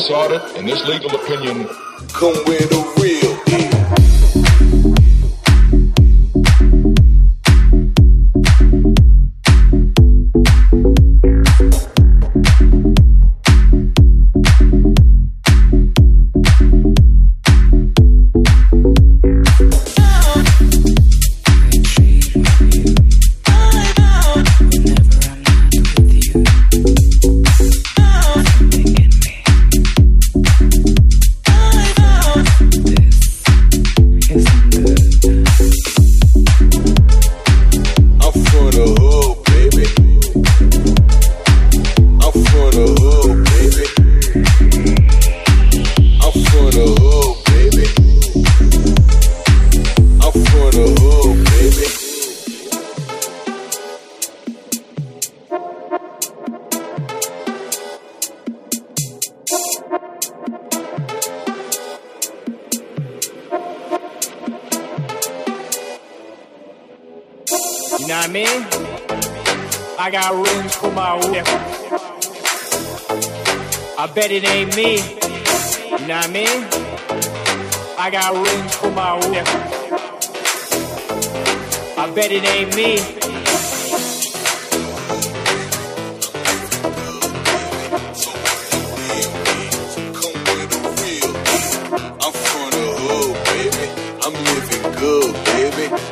This audit and this legal opinion come with the real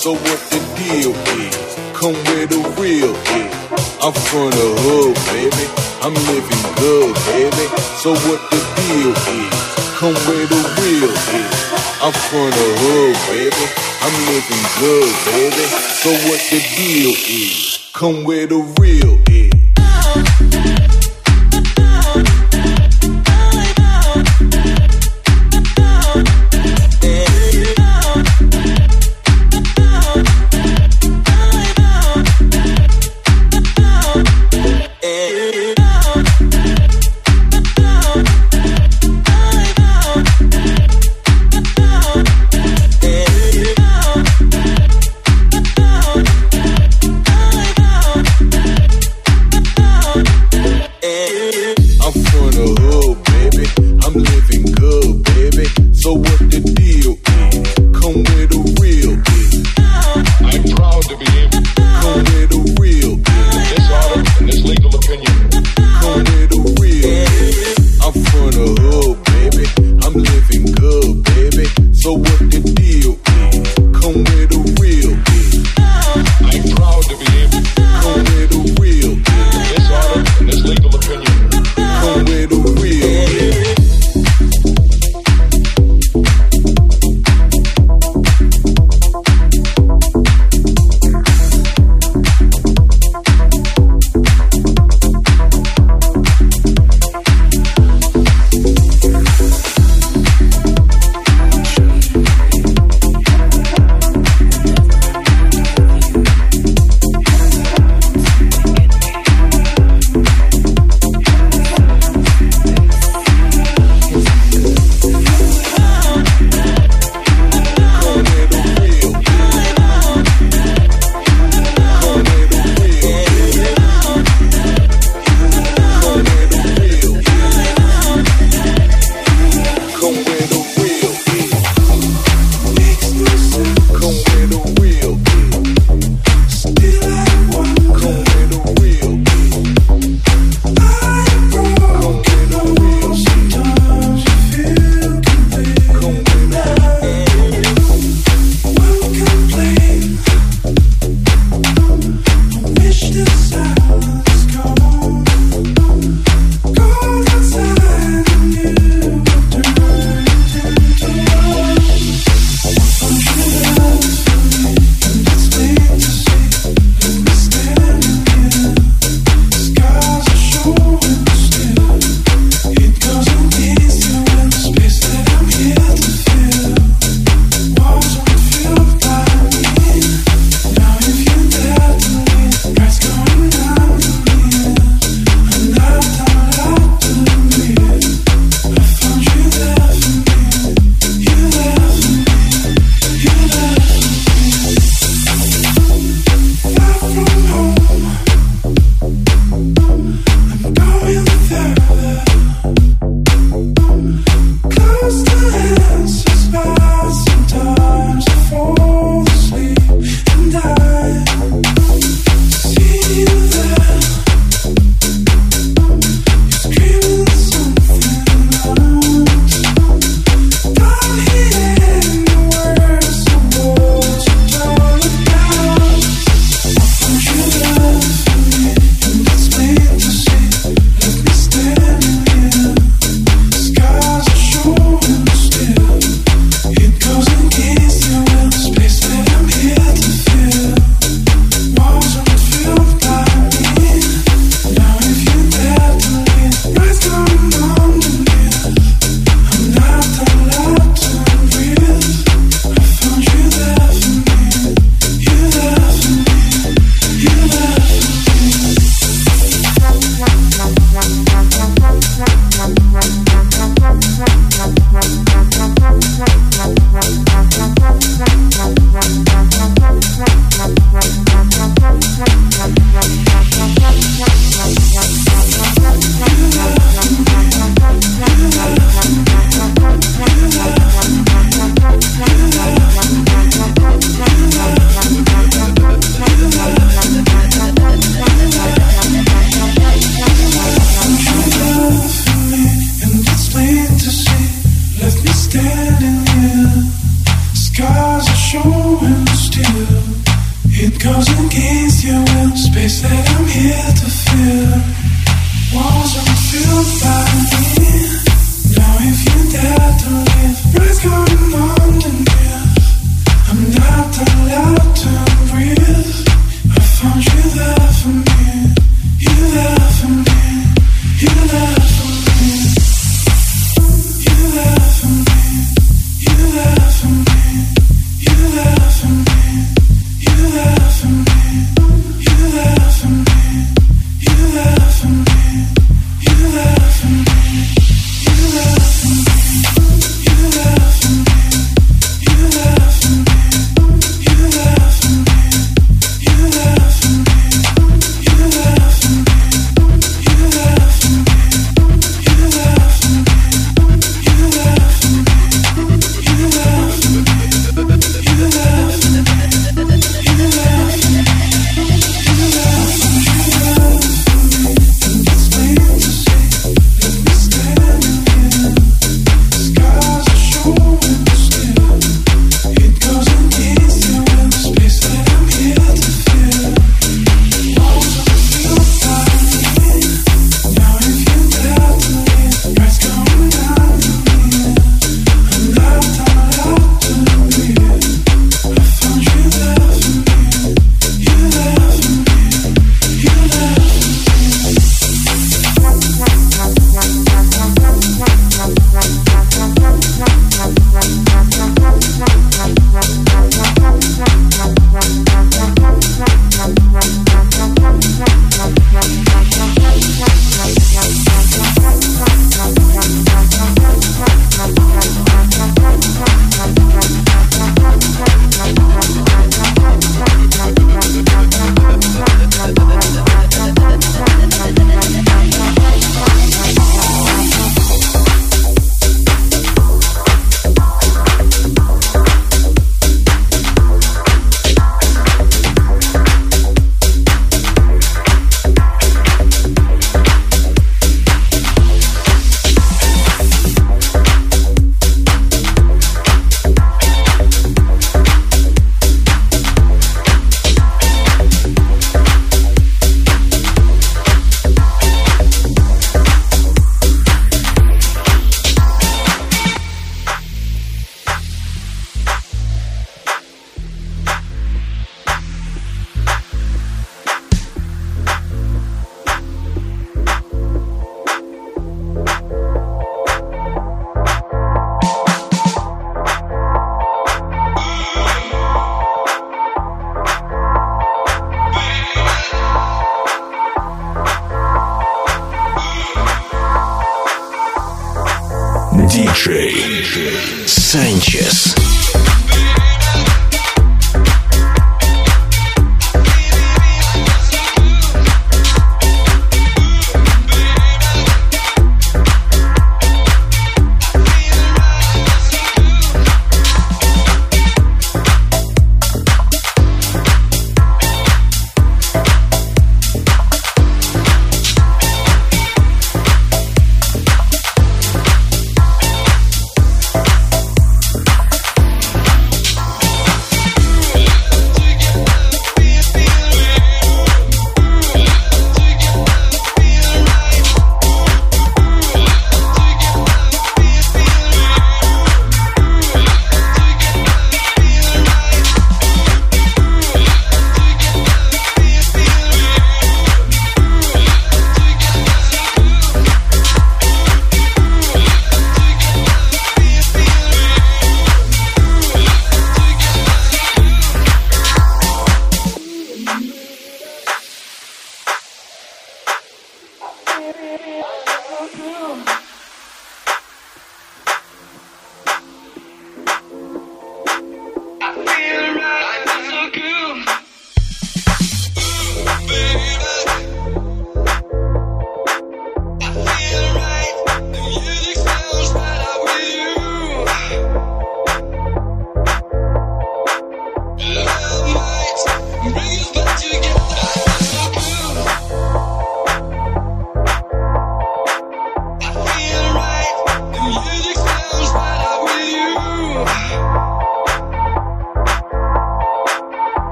So what the deal is? Come where the real is. I'm from the hood, baby. I'm living good, baby. So what the deal is? Come where the real is. I'm from the hood, baby. I'm living good, baby. So what the deal is? Come where the real is.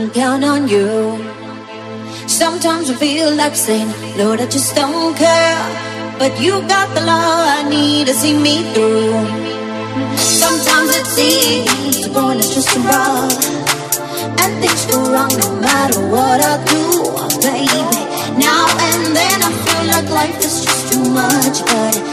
Can count on you. Sometimes I feel like saying, Lord, I just don't care. But you got the love I need to see me through. Sometimes it seems the going is just a rough. And things go wrong no matter what I do, baby. Now and then I feel like life is just too much, but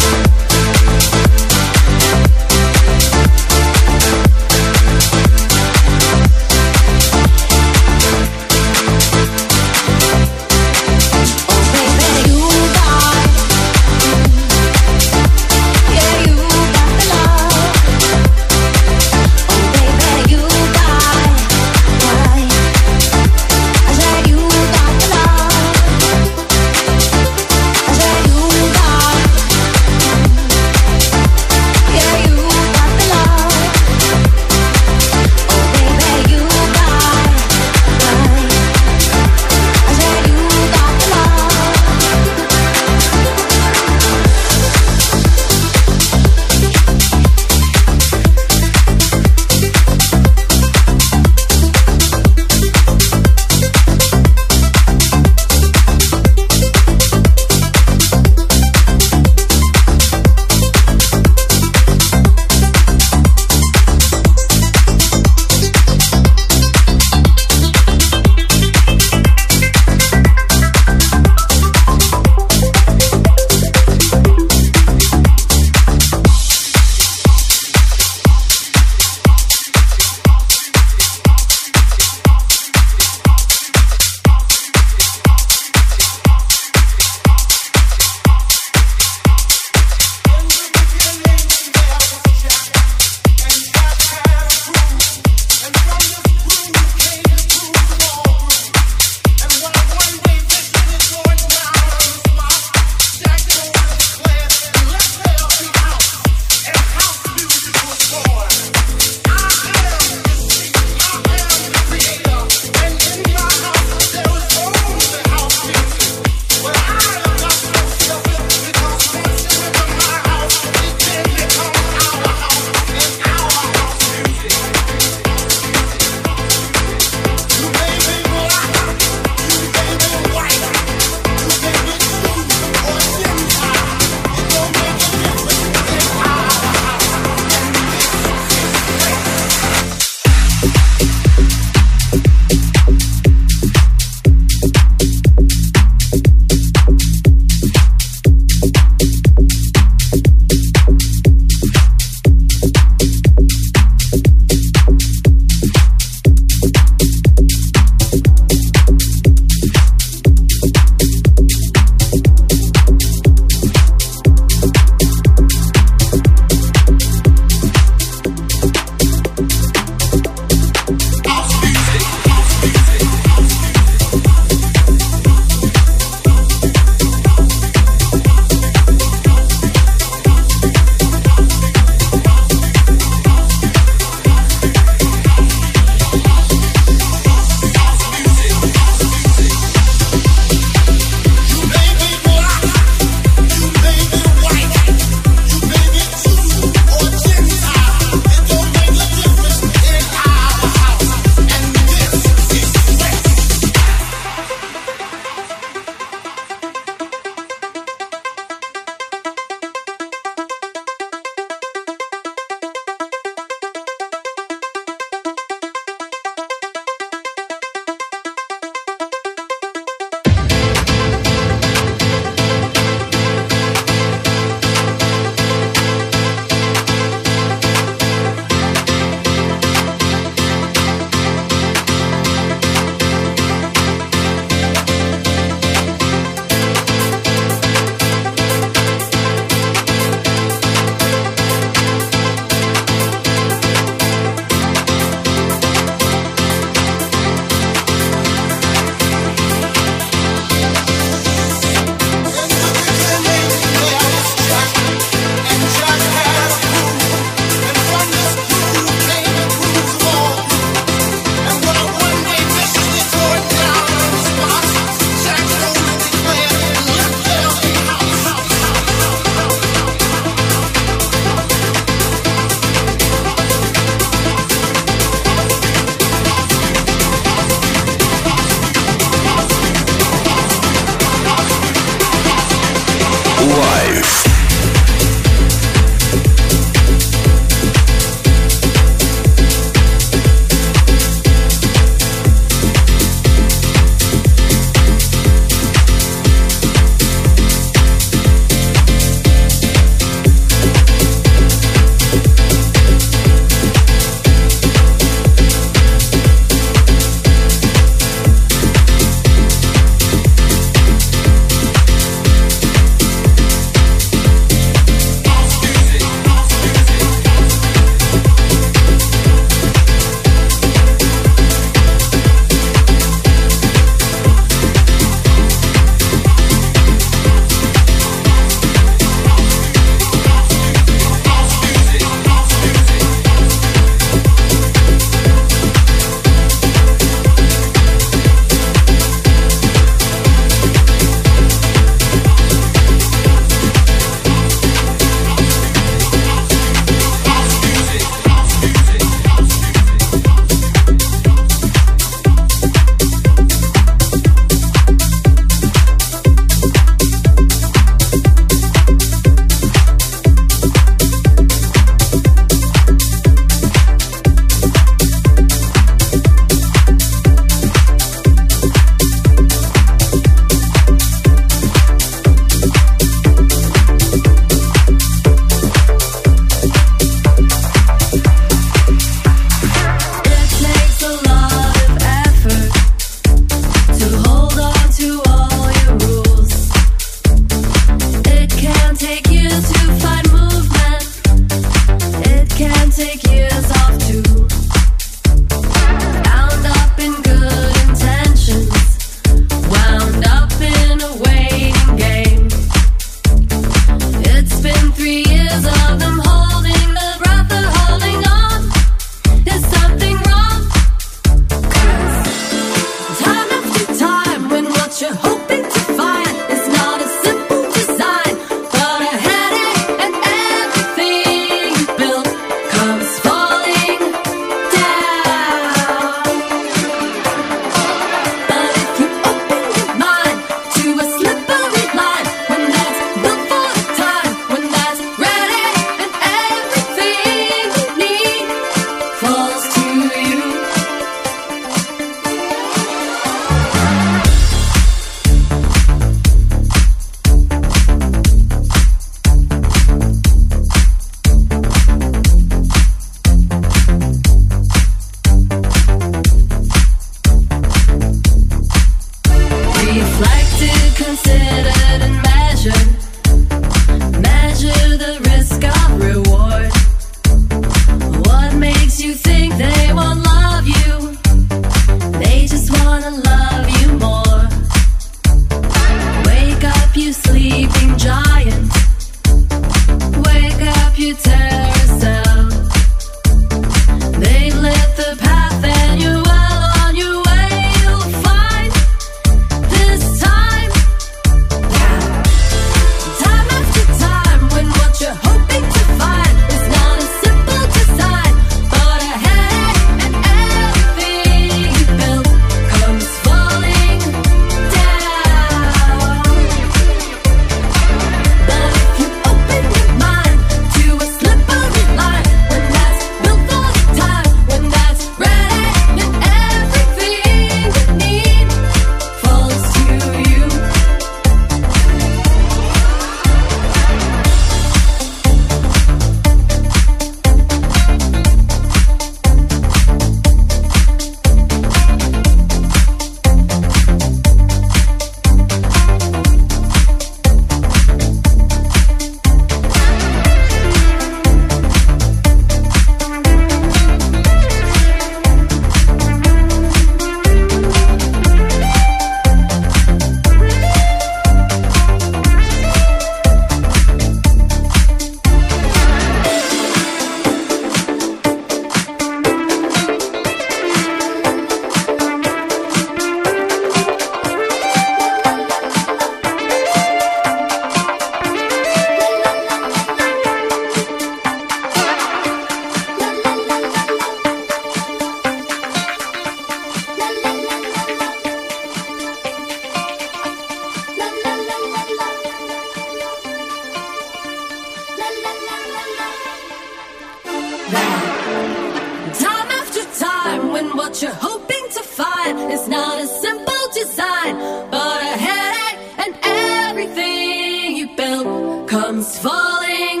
What you're hoping to find is not a simple design, but a headache, and everything you built comes falling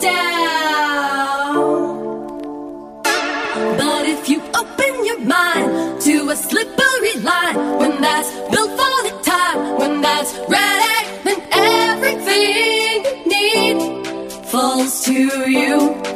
down. But if you open your mind to a slippery line, when that's built for the time, when that's ready, then everything you need falls to you.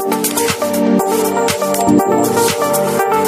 Thank you.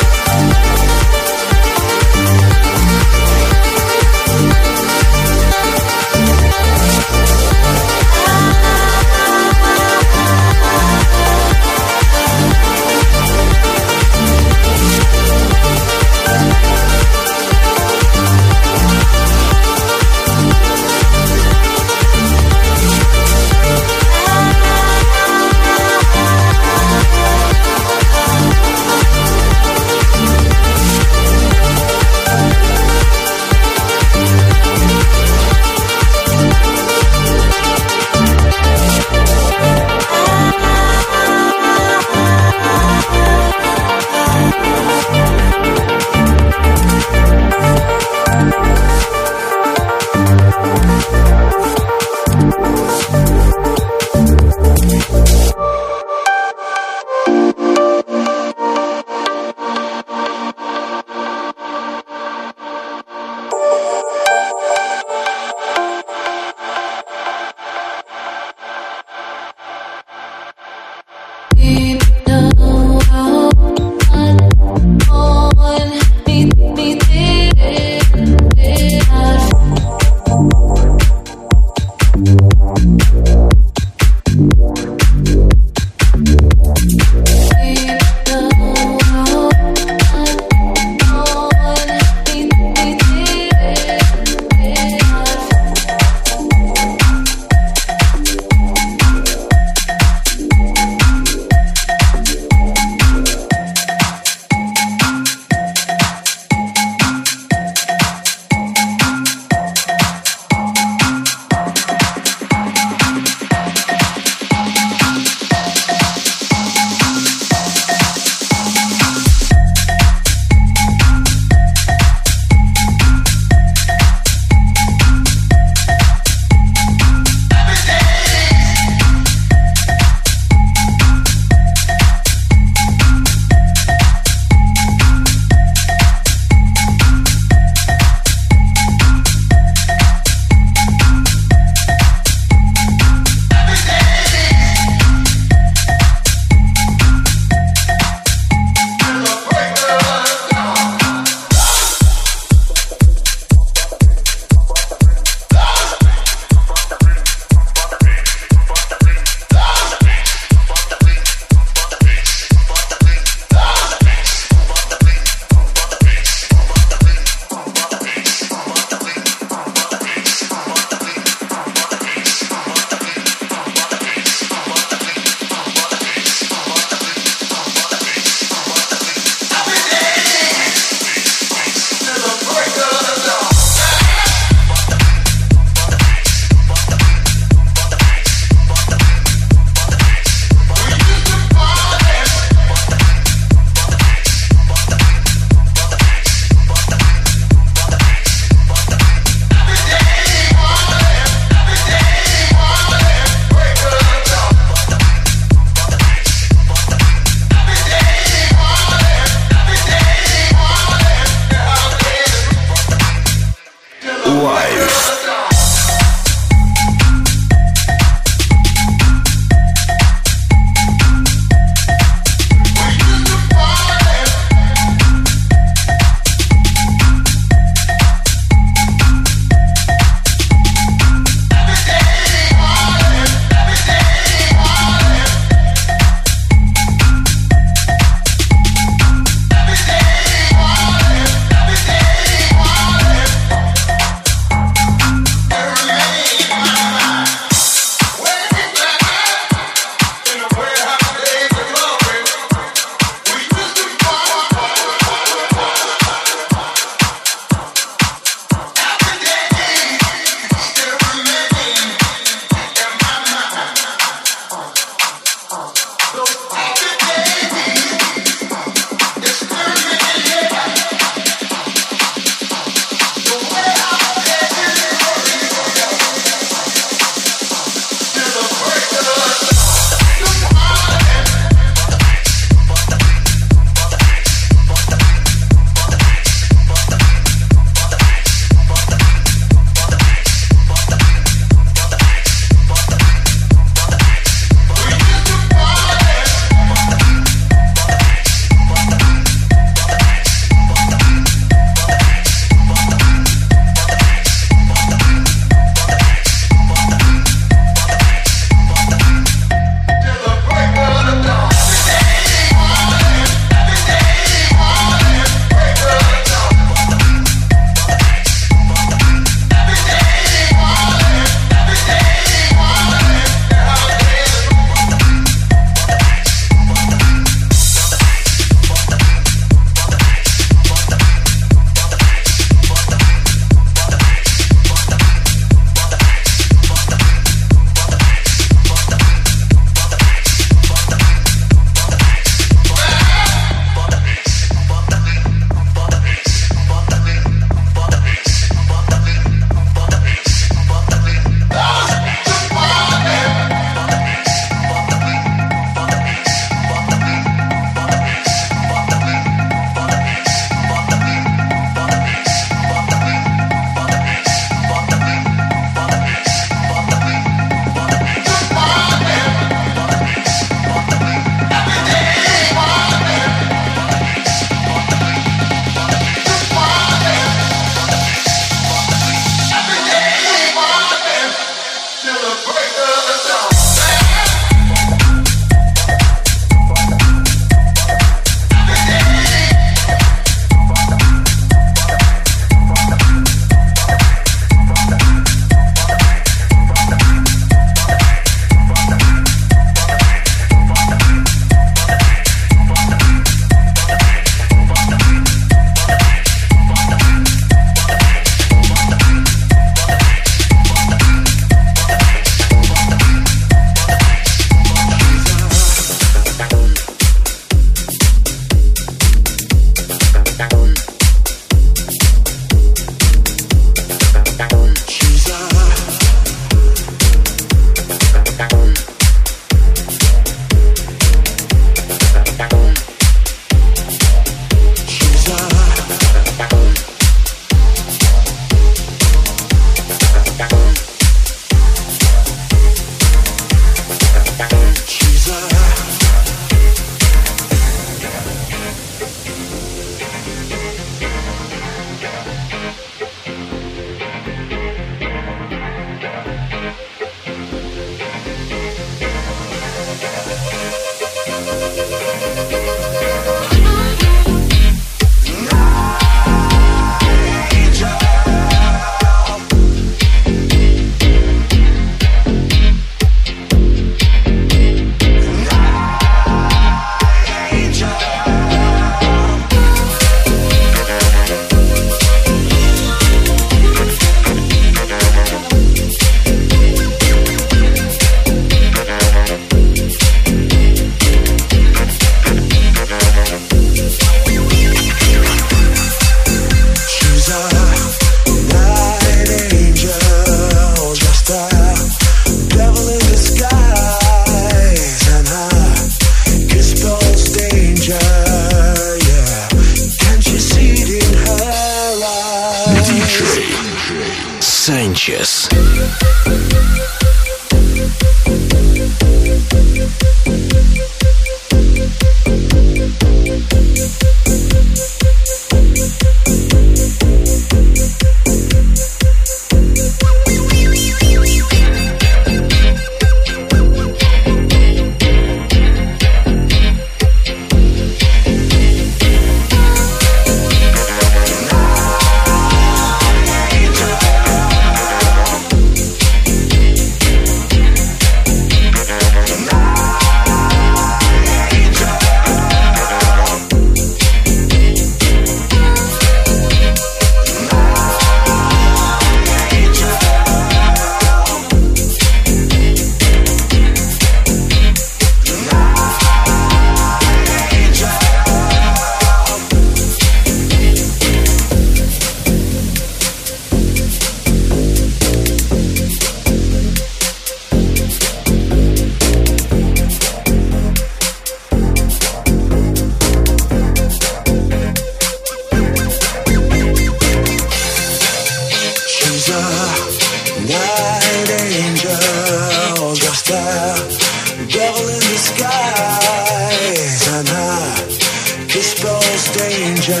there's danger,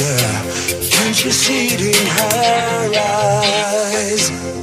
yeah. Can't you see it in her eyes?